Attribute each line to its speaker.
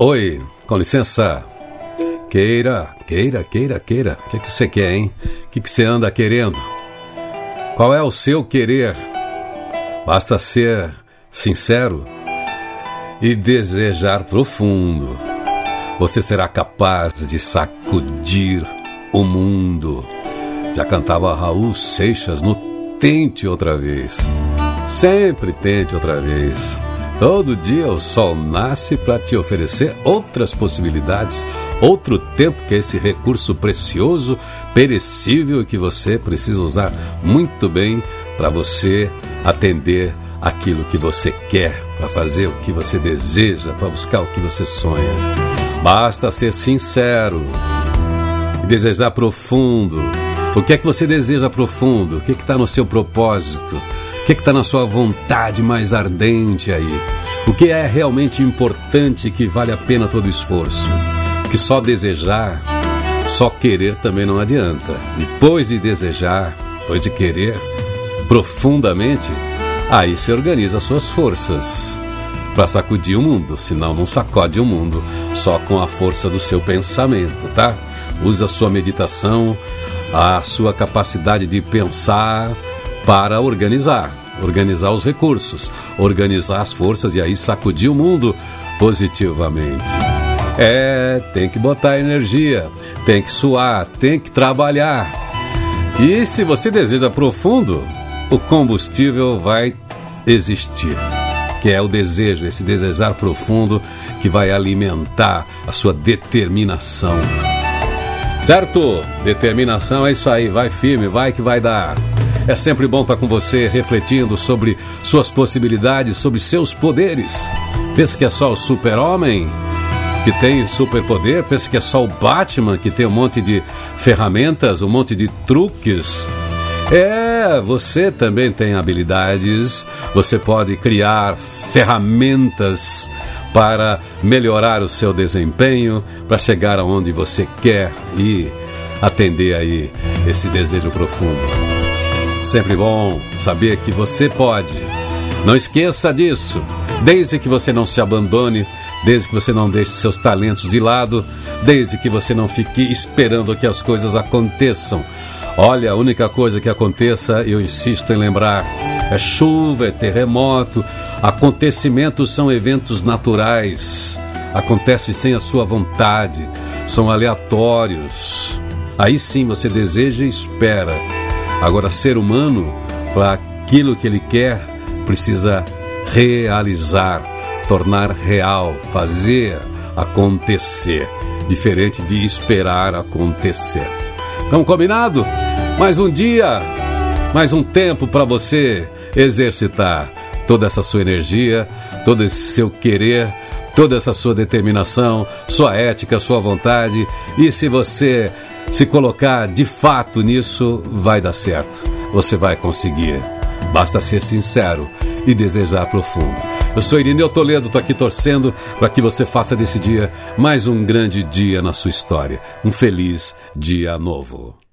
Speaker 1: Oi, com licença. Queira, queira, queira, queira. O que, que você quer, hein? O que, que você anda querendo? Qual é o seu querer? Basta ser sincero e desejar profundo. Você será capaz de sacudir o mundo. Já cantava Raul Seixas no Tente Outra Vez. Sempre tente outra vez. Todo dia o sol nasce para te oferecer outras possibilidades, outro tempo que é esse recurso precioso, perecível que você precisa usar muito bem para você atender aquilo que você quer, para fazer o que você deseja, para buscar o que você sonha. Basta ser sincero e desejar profundo. O que é que você deseja profundo? O que é está no seu propósito? Que está na sua vontade mais ardente aí? O que é realmente importante que vale a pena todo o esforço? Que só desejar, só querer também não adianta. Depois de desejar, depois de querer profundamente, aí se organiza as suas forças para sacudir o mundo, senão não sacode o mundo só com a força do seu pensamento, tá? Usa a sua meditação, a sua capacidade de pensar para organizar, organizar os recursos, organizar as forças e aí sacudir o mundo positivamente. É, tem que botar energia, tem que suar, tem que trabalhar. E se você deseja profundo, o combustível vai existir, que é o desejo, esse desejar profundo que vai alimentar a sua determinação. Certo? Determinação é isso aí, vai firme, vai que vai dar. É sempre bom estar com você refletindo sobre suas possibilidades, sobre seus poderes. Pensa que é só o super-homem que tem superpoder? Pensa que é só o Batman que tem um monte de ferramentas, um monte de truques? É, você também tem habilidades, você pode criar ferramentas para melhorar o seu desempenho, para chegar aonde você quer e atender aí esse desejo profundo. Sempre bom saber que você pode. Não esqueça disso. Desde que você não se abandone, desde que você não deixe seus talentos de lado, desde que você não fique esperando que as coisas aconteçam. Olha, a única coisa que aconteça, eu insisto em lembrar, é chuva, é terremoto. Acontecimentos são eventos naturais. Acontecem sem a sua vontade, são aleatórios. Aí sim você deseja e espera Agora, ser humano, para aquilo que ele quer, precisa realizar, tornar real, fazer acontecer, diferente de esperar acontecer. Então, combinado? Mais um dia, mais um tempo para você exercitar toda essa sua energia, todo esse seu querer, toda essa sua determinação, sua ética, sua vontade. E se você se colocar de fato nisso, vai dar certo. Você vai conseguir. Basta ser sincero e desejar profundo. Eu sou Irineu Toledo, estou aqui torcendo para que você faça desse dia mais um grande dia na sua história. Um feliz dia novo.